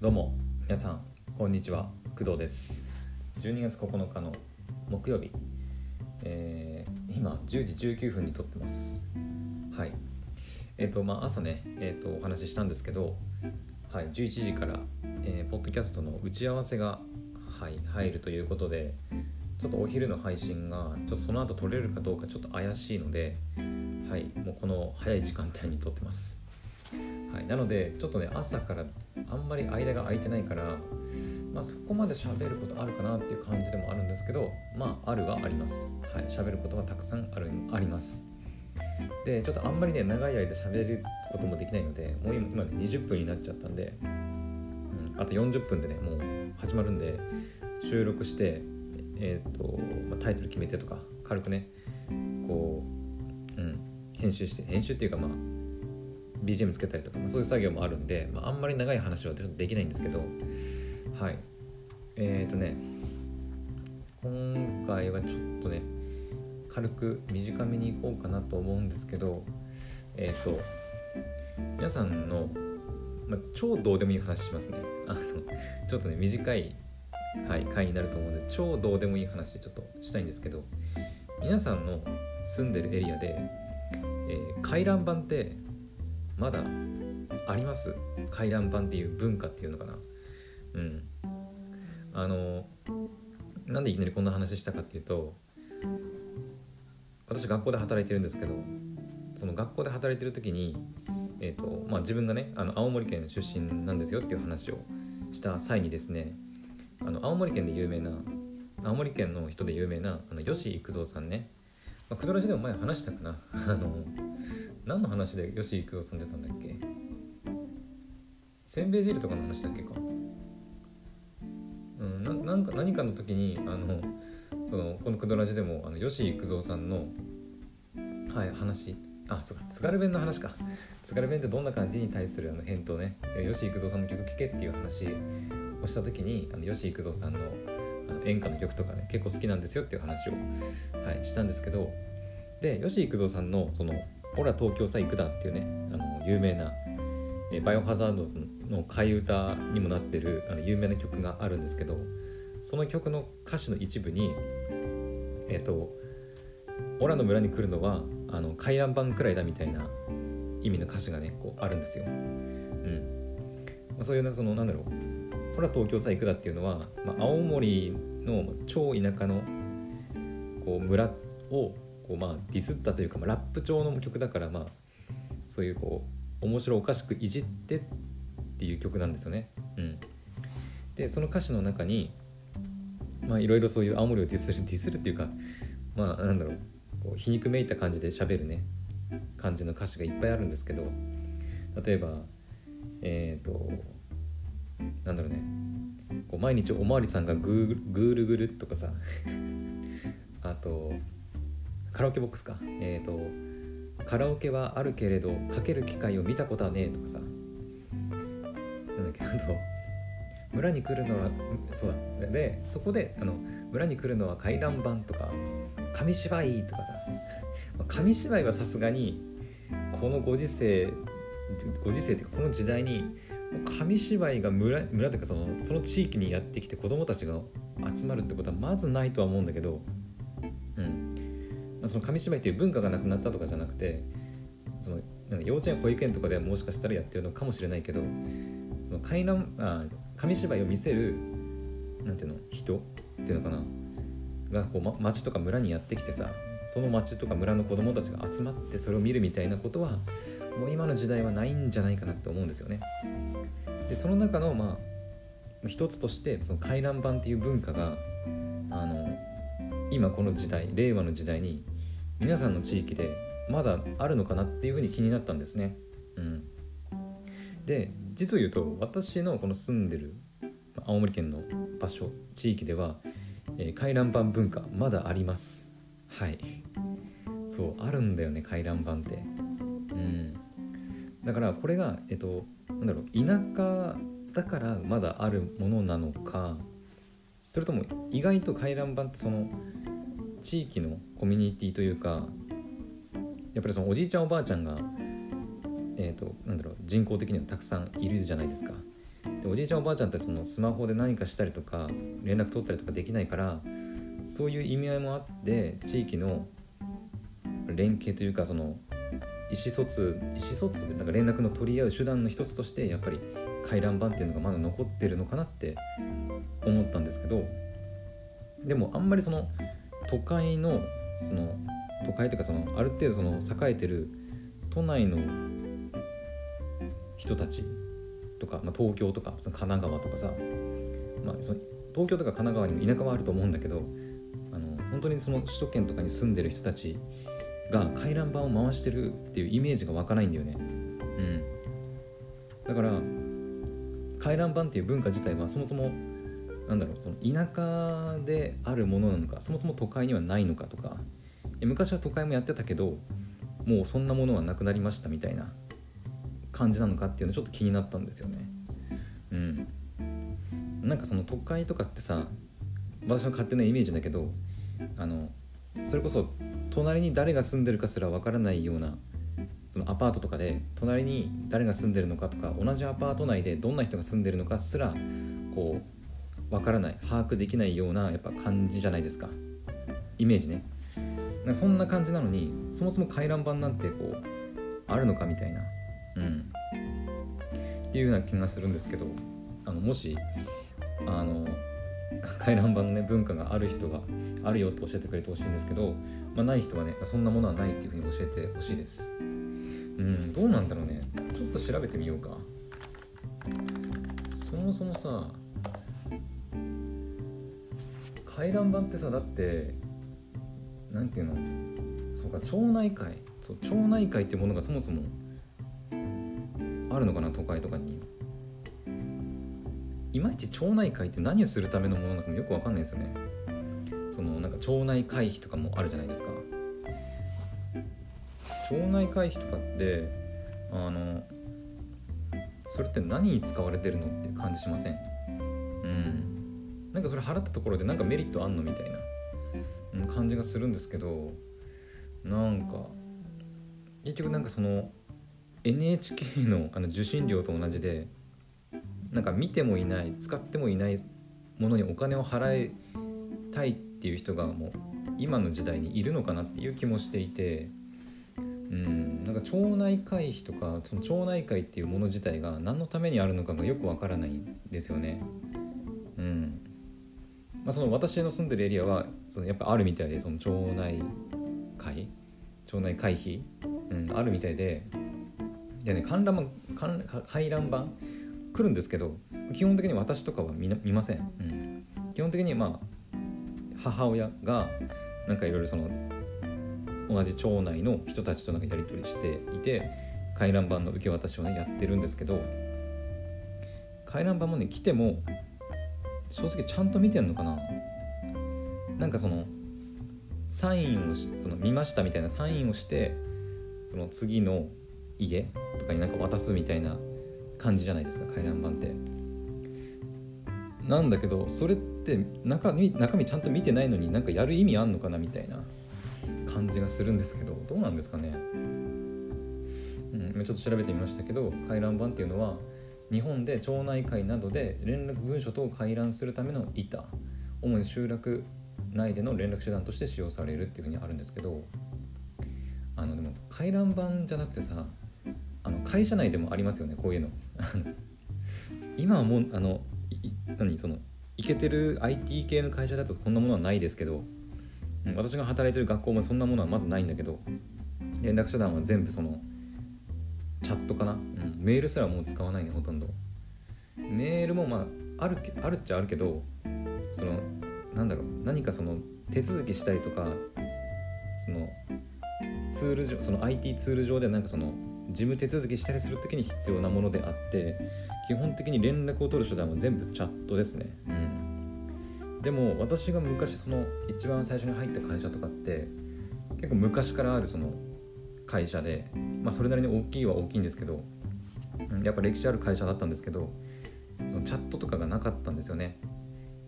どうも皆さんこんにちは。工藤です。12月9日の木曜日、えー、今10時19分に撮ってます。はい。えっ、ー、とまあ朝ねえっ、ー、とお話ししたんですけどはい11時から、えー、ポッドキャストの打ち合わせがはい入るということでちょっとお昼の配信がちょっとその後撮れるかどうかちょっと怪しいのではいもうこの早い時間帯に撮ってます。はい、なのでちょっとね朝からあんまり間が空いてないから、まあ、そこまで喋ることあるかなっていう感じでもあるんですけどまああるはあります。はい。喋ることはたくさんあるあります。でちょっとあんまりね長い間喋ることもできないのでもう今ね20分になっちゃったんで、うん、あと40分でねもう始まるんで収録してえっ、と、まあ、タイトル決めてとか軽くねこう、うん、編集して編集っていうかまあ BGM つけたりとか、そういう作業もあるんで、まあ、あんまり長い話はできないんですけどはい。えっ、ー、とね今回はちょっとね軽く短めにいこうかなと思うんですけどえっ、ー、と皆さんの、まあ、超どうでもいい話しますね。あのちょっとね短い、はい、回になると思うので超どうでもいい話ちょっとしたいんですけど皆さんの住んでるエリアで、えー、回覧板ってまだあります？回覧板っていう文化っていうのかな？うん。あのなんでいきなりこんな話したかっていうと私学校で働いてるんですけどその学校で働いてる時に、えーとまあ、自分がねあの青森県出身なんですよっていう話をした際にですねあの青森県で有名な青森県の人で有名なあの吉幾三さんね、まあ、クドラジでも前話したかな？あの何の話で吉幾三さん出たんだっけ？せんべい汁とかの話だっけか？うんななんか何かの時にあのそのこの「クドラジ」でもあの吉幾三さんのはい話。あそうか津軽弁の話か。津軽弁ってどんな感じに対するあの返答ね。吉幾三さんの曲聴けっていう話をした時にあの吉幾三さんのあの演歌の曲とかね結構好きなんですよっていう話を、はい、したんですけど。で吉幾三さんのそのほら東京さ行くだっていうねあの有名なバイオハザードの替え歌にもなってるあの有名な曲があるんですけどその曲の歌詞の一部にえっ、ー、と「オラの村に来るのはあの回覧板くらいだ」みたいな意味の歌詞がねこうあるんですよ。うんまあ、そういうそのなんだろう「ほら東京さ行くだ」っていうのは、まあ、青森の超田舎のこう村をこうまあディスったというか、まあ、ラップ調の曲だからまあそういうこう面白おかしくいじってっていう曲なんですよね。うん、でその歌詞の中にまあいろいろそういう青森をディスるディスるっていうかまあなんだろうこう皮肉めいた感じで喋るね。感じの歌詞がいっぱいあるんですけど例えばえっ、ー、となんだろうね。こう毎日おまわりさんがグーグルグルとかさ。あとカラオケボックスか。えっ、ー、とカラオケはあるけれどかける機会を見たことはねえとかさ。なんだっけあと 村に来るのはそうだ。でそこであの村に来るのは回覧板とか紙芝居とかさ。紙芝居はさすがにこのご時世ご時世っていうかこの時代に紙芝居が村村というかそのその地域にやってきて子供たちが集まるってことはまずないとは思うんだけど、その紙芝居っていう文化がなくなったとかじゃなくてその幼稚園保育園とかではもしかしたらやってるのかもしれないけどその回覧あ紙芝居を見せるなんていうの人っていうのかながこう、ま、町とか村にやってきてさその町とか村の子供たちが集まってそれを見るみたいなことはもう今の時代はないんじゃないかなって思うんですよね。でその中のまあ一つとしてその回覧板っていう文化があの今この時代令和の時代に皆さんの地域でまだあるのかなっていうふうに気になったんですね。うん、で実を言うと私のこの住んでる青森県の場所地域では、えー、回覧板文化まだあります。はいそうあるんだよね回覧板って。うんだからこれがえっとなんだろう田舎だからまだあるものなのかそれとも意外と回覧板ってその地域のコミュニティというかやっぱりそのおじいちゃんおばあちゃんがえーと、なんだろう人口的にはたくさんいるじゃないですか。でおじいちゃんおばあちゃんってそのスマホで何かしたりとか連絡取ったりとかできないからそういう意味合いもあって地域の連携というかその意思疎通意思疎通なんか連絡の取り合う手段の一つとしてやっぱり回覧板っていうのがまだ残ってるのかなって思ったんですけどでもあんまりその都会のその都会というかそのある程度その栄えてる都内の人たちとか、まあ、東京とかその神奈川とかさ、まあ、その東京とか神奈川にも田舎はあると思うんだけどあの本当にその首都圏とかに住んでる人たちが回覧板を回してるっていうイメージが湧かないんだよね。うん、だから回覧板っていう文化自体はそもそもなんだろうその田舎であるものなのかそもそも都会にはないのかとか昔は都会もやってたけどもうそんなものはなくなりましたみたいな感じなのかっていうのちょっと気になったんですよね。うん、なんかその都会とかってさ私の勝手なイメージだけどあのそれこそ隣に誰が住んでるかすらわからないようなパートとかで隣に誰が住んでるのかとか同じアパート内でどんな人が住んでるのかすらこうわからない把握できないようなやっぱ感じじゃないですか。イメージね。そんな感じなのにそもそも回覧板なんてこうあるのかみたいな。うん。っていうような気がするんですけどあのもしあの 回覧板のね文化がある人があるよって教えてくれてほしいんですけど、まあ、ない人はねそんなものはないっていうふうに教えてほしいです。うんどうなんだろうね。ちょっと調べてみようか。そもそもさ回覧板ってさだって何ていうの？そうか町内会。そう町内会ってものがそもそもあるのかな都会とかに。いまいち町内会って何をするためのものなのかもよく分かんないですよね。そのなんか町内会費とかもあるじゃないですか。町内会費とかってあのそれって何に使われてるのって感じしません？うん。なんかそれ払ったところでなんかメリットあんのみたいな感じがするんですけどなんか結局なんかその NHK のあの受信料と同じでなんか見てもいない使ってもいないものにお金を払いたいっていう人がもう今の時代にいるのかなっていう気もしていてうん。なんか町内会費とかその町内会っていうもの自体が何のためにあるのかがよくわからないんですよね。うん。まあ、その私の住んでるエリアはそのやっぱあるみたいでその町内会。町内会費、うん、あるみたいで。でね観覧板回覧板。来るんですけど基本的に私とかは見見ません、うん、基本的にまあ母親がなんかいろいろその同じ町内の人たちとなんかやり取りしていて回覧板の受け渡しをねやってるんですけど回覧板もね来ても正直ちゃんと見てんのかな。なんかそのサインをしその見ましたみたいなサインをしてその次の家とかになんか渡すみたいな感じじゃないですか回覧板って。なんだけどそれって中身中身ちゃんと見てないのになんかやる意味あんのかなみたいな。感じがするんですけどどうなんですかね？うんちょっと調べてみましたけど回覧板っていうのは日本で町内会などで連絡文書等を回覧するための板主に集落内での連絡手段として使用されるっていうふうにあるんですけどあのでも回覧板じゃなくてさあの会社内でもありますよねこういうの。今はもうあの何そのいけてる IT 系の会社だとこんなものはないですけど、私が働いてる学校もそんなものはまずないんだけど連絡手段は全部そのチャットかな、うん、メールすらもう使わないねほとんど。メールもまああるあるっちゃあるけどそのなんだろう何かその手続きしたりとかそのツール上その IT ツール上でなんかその事務手続きしたりする時に必要なものであって基本的に連絡を取る手段は全部チャットですね。うん。でも私が昔その一番最初に入った会社とかって結構昔からあるその会社でまあそれなりに大きいは大きいんですけどやっぱ歴史ある会社だったんですけどチャットとかがなかったんですよね。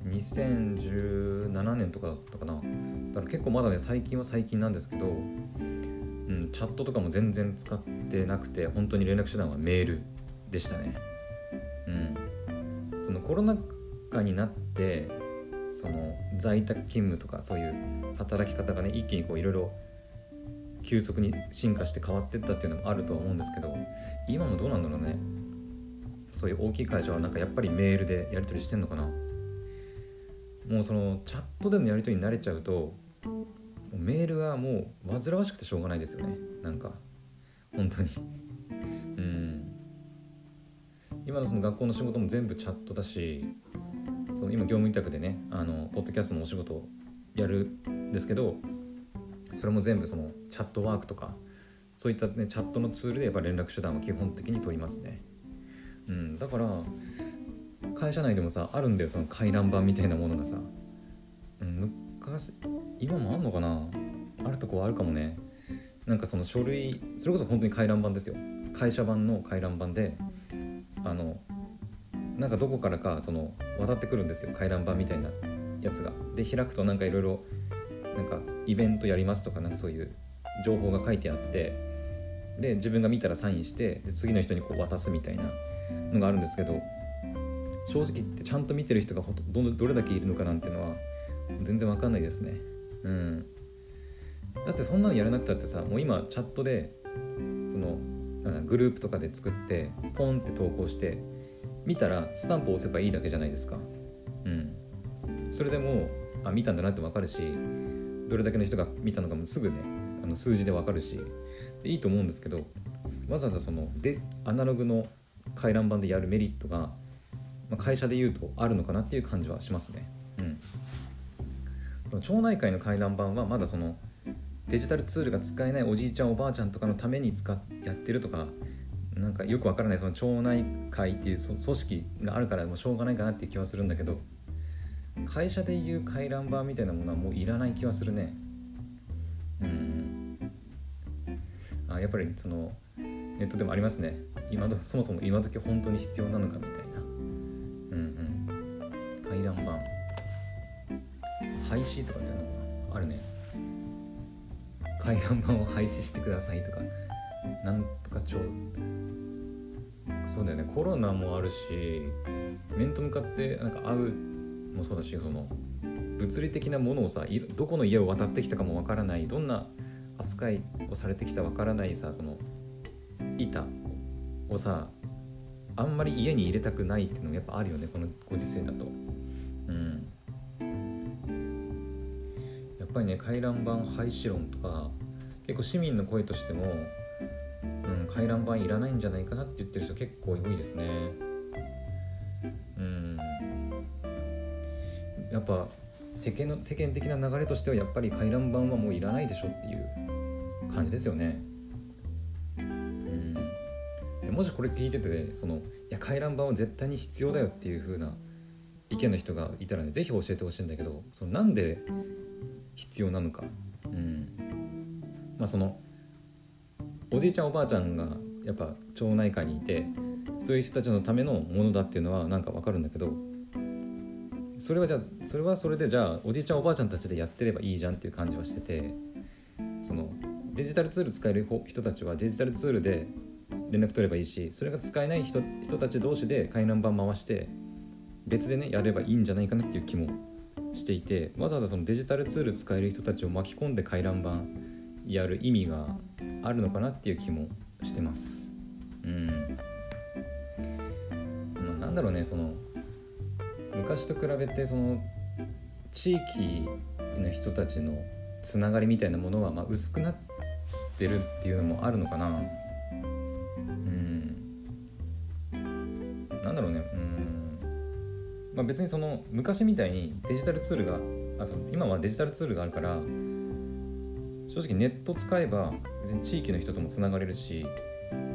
2017年とかだったかな。だから結構まだね最近は最近なんですけどうん、チャットとかも全然使ってなくて本当に連絡手段はメールでしたね。うん。そのコロナ禍になってその在宅勤務とかそういう働き方がね一気にこういろいろ急速に進化して変わってったっていうのもあるとは思うんですけど今もどうなんだろうね。そういう大きい会社はなんかやっぱりメールでやり取りしてんのかな。もうそのチャットでのやり取りに慣れちゃうとメールがもう煩わしくてしょうがないですよね。なんか本当に。うん。今のその学校の仕事も全部チャットだしその今業務委託でねあのポッドキャストのお仕事をやるんですけどそれも全部そのチャットワークとかそういった、ね、チャットのツールでやっぱ連絡手段は基本的に取りますね。うん、だから会社内でもさあるんだよその回覧板みたいなものがさ、うん、昔今もあんのかな？あるとこはあるかもね。なんかその書類それこそ本当に回覧板ですよ。会社版の回覧板であのなんかどこからかその渡ってくるんですよ回覧板みたいなやつが。で開くとなんかいろいろなんかイベントやりますとかなんかそういう情報が書いてあって。で自分が見たらサインしてで次の人にこう渡すみたいなのがあるんですけど正直言ってちゃんと見てる人がほとどどれだけいるのかなんてのは全然わかんないですね。うん。だってそんなのやらなくたってさもう今チャットでそのグループとかで作ってポンって投稿して見たらスタンプを押せばいいだけじゃないですか。うん。それでもあ見たんだなってわかるしどれだけの人が見たのかもすぐねあの数字でわかるしでいいと思うんですけどわざわざそのでアナログの回覧板でやるメリットが、まあ、会社で言うとあるのかなっていう感じはしますね。うん、その町内会の回覧板はまだそのデジタルツールが使えないおじいちゃんおばあちゃんとかのために使っやってるとかなんかよくわからないその町内会っていう組織があるからもうしょうがないかなっていう気はするんだけど会社でいう回覧板みたいなものはもういらない気はするね。うん。あやっぱりそのネットでもありますね。今どそもそも今時本当に必要なのかみたいな。うんうん。回覧板。廃止とかってのあるね。回覧板を廃止してくださいとか。なんとか町。そうだよね。コロナもあるし面と向かってなんか会うもそうだしその物理的なものをさどこの家を渡ってきたかもわからない。どんな扱いをされてきたわからないさその板をさあんまり家に入れたくないっていうのもやっぱあるよねこのご時世だと。うん。やっぱりね回覧板廃止論とか結構市民の声としても、うん、回覧板いらないんじゃないかなって言ってる人結構多いですねうんやっぱ世間の世間的な流れとしてはやっぱり回覧板はもういらないでしょっていう感じですよね。うん、もしこれ聞いててそのいや回覧板は絶対に必要だよっていう風な意見の人がいたらね是非教えてほしいんだけどそのなんで必要なのか。うんまあ、そのおじいちゃんおばあちゃんがやっぱ町内会にいてそういう人たちのためのものだっていうのはなんかわかるんだけどそれはじゃあそれはそれでじゃあおじいちゃんおばあちゃんたちでやってればいいじゃんっていう感じはしててそのデジタルツール使える人たちはデジタルツールで連絡取ればいいしそれが使えない人人たち同士で回覧板回して別でねやればいいんじゃないかなっていう気もしていてわざわざそのデジタルツール使える人たちを巻き込んで回覧板やる意味があるのかなっていう気もしてます。うん。なんだろうねその昔と比べてその地域の人たちのつながりみたいなものはまあ薄くなってるっていうのもあるのかな。うん。なんだろうねうん。まあ別にその昔みたいにデジタルツールがあその今はデジタルツールがあるから正直ネット使えば別に地域の人ともつながれるし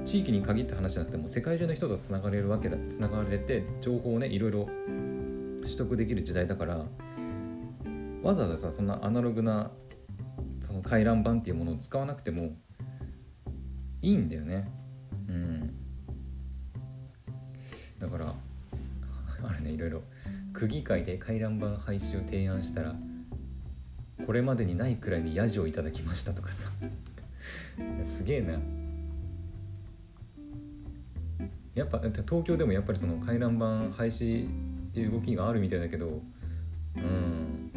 地域に限った話じゃなくても世界中の人とつながれるわけだつながれて情報をねいろいろ取得できる時代だからわざわざさそんなアナログなその回覧板っていうものを使わなくてもいいんだよね。うん。だからあるねいろいろ区議会で回覧板廃止を提案したらこれまでにないくらいにヤジをいただきましたとかさ。すげえな。やっぱ東京でもやっぱりその回覧板廃止っていう動きがあるみたいだけどうん。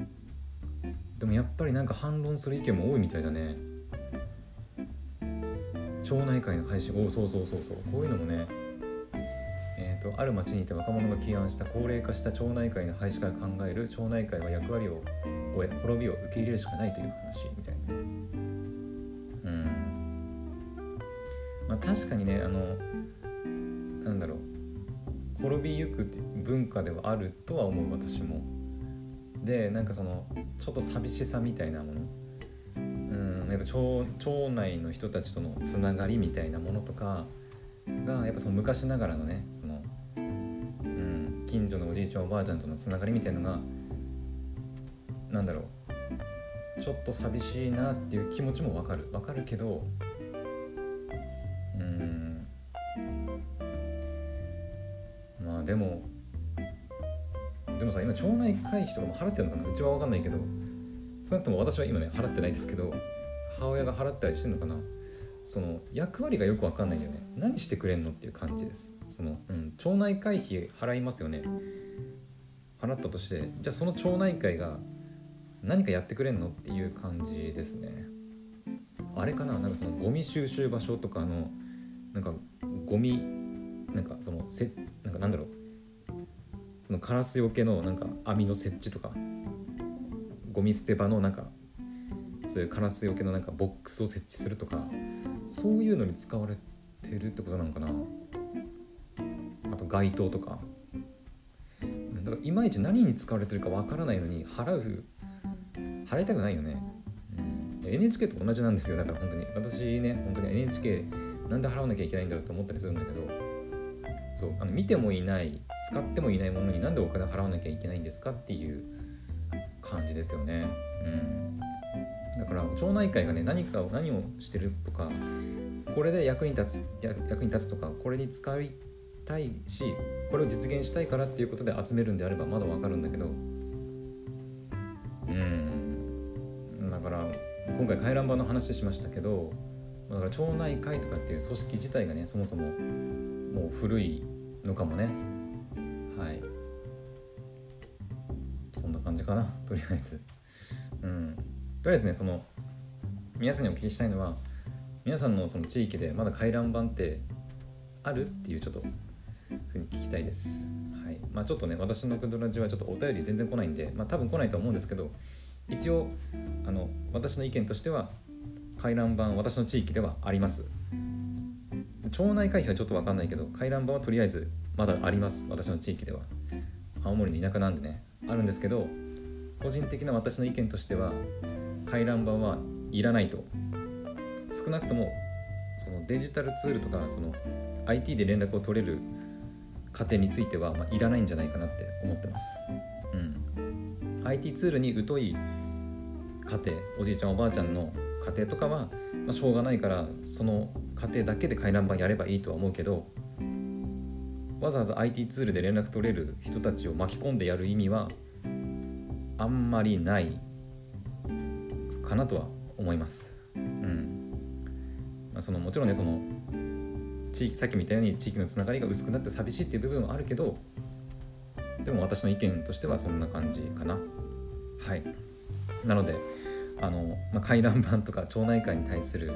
でもやっぱりなんか反論する意見も多いみたいだね。町内会の廃止おそうそうそうそう。こういうのもね。えーと、ある町にいて若者が起案した高齢化した町内会の廃止から考える町内会は役割を終え滅びを受け入れるしかないという話みたいな。うん。まあ確かにねあのなんだろう。滅びゆく文化ではあるとは思う私も。でなんかそのちょっと寂しさみたいなもの。うん。やっぱ町町内の人たちとのつながりみたいなものとかがやっぱその昔ながらのねその、うん、近所のおじいちゃんおばあちゃんとのつながりみたいなのがなんだろう。ちょっと寂しいなっていう気持ちもわかる。わかるけどうん。まあでもでもさ今町内会費とかも払ってるのかな？うちは分かんないけど少なくとも私は今ね払ってないですけど母親が払ったりしてんのかな？その役割がよく分かんないんだよね。何してくれんのっていう感じです。その、うん、町内会費払いますよね。払ったとしてじゃあその町内会が何かやってくれんの？っていう感じですね。あれかな？なんかそのゴミ収集場所とかのなんかゴミなんかそのせなんかなんだろう。のカラスよけのなんか網の設置とか。ゴミ捨て場のなんかそういうカラスよけのなんかボックスを設置するとか。そういうのに使われてるってことなのかな。あと街灯とか。だからいまいち何に使われてるかわからないのに払う払いたくないよね、うん、NHK と同じなんですよ。だから本当に。私ね本当に NHK なんで払わなきゃいけないんだろうって思ったりするんだけどそうあの見てもいない使ってもいないものになんでお金払わなきゃいけないんですかっていう感じですよね。うん、だから町内会がね何かを何をしてるとかこれで役に立つ役に立つとかこれに使いたいしこれを実現したいからっていうことで集めるんであればまだわかるんだけど今回回覧板の話しましたけどだから町内会とかっていう組織自体がねそもそももう古いのかもね。はい。そんな感じかなとりあえず。うん。とりあえずねその皆さんにお聞きしたいのは皆さんのその地域でまだ回覧板ってあるっていうちょっとふうに聞きたいです。はい。まあ、ちょっとね私のクドラジはちょっとお便り全然来ないんで、まあ、多分来ないと思うんですけど一応あの私の意見としては回覧板私の地域ではあります。町内会費はちょっと分かんないけど回覧板はとりあえずまだあります。私の地域では。青森の田舎なんでねあるんですけど個人的な私の意見としては回覧板はいらないと。少なくともそのデジタルツールとかその IT で連絡を取れる過程については、まあ、いらないんじゃないかなって思ってます、うん、IT ツールに疎い家庭おじいちゃんおばあちゃんの家庭とかは、まあ、しょうがないからその家庭だけで回覧板やればいいとは思うけどわざわざ IT ツールで連絡取れる人たちを巻き込んでやる意味はあんまりないかなとは思います。うんまあ、そのもちろんねその地域さっきみたいに地域のつながりが薄くなって寂しいっていう部分はあるけどでも私の意見としてはそんな感じかな。はいなのであの、まあ、回覧板とか町内会に対する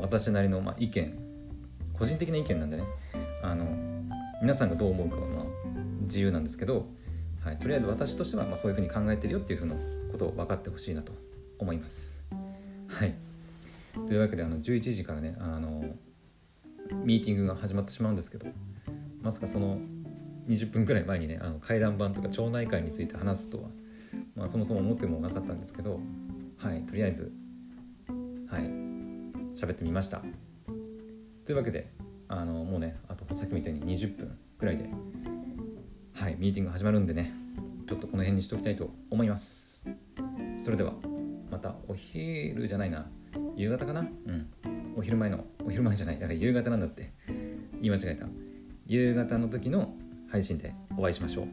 私なりのまあ意見個人的な意見なんでねあの皆さんがどう思うかはまあ自由なんですけど、はい、とりあえず私としてはまあそういうふうに考えてるよっていうふうなことを分かってほしいなと思います。はい、というわけであの11時からねあのミーティングが始まってしまうんですけどまさかその20分くらい前にねあの回覧板とか町内会について話すとは、まあ、そもそも思ってもなかったんですけどはいとりあえずはい喋ってみました。というわけであのもうねあとさっきみたいに20分くらいではいミーティング始まるんでねちょっとこの辺にしておきたいと思います。それではまたお昼じゃないな。夕方かな？うん。お昼前のお昼前じゃない。だから夕方なんだって。言い間違えた。夕方の時の配信でお会いしましょう。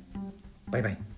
バイバイ。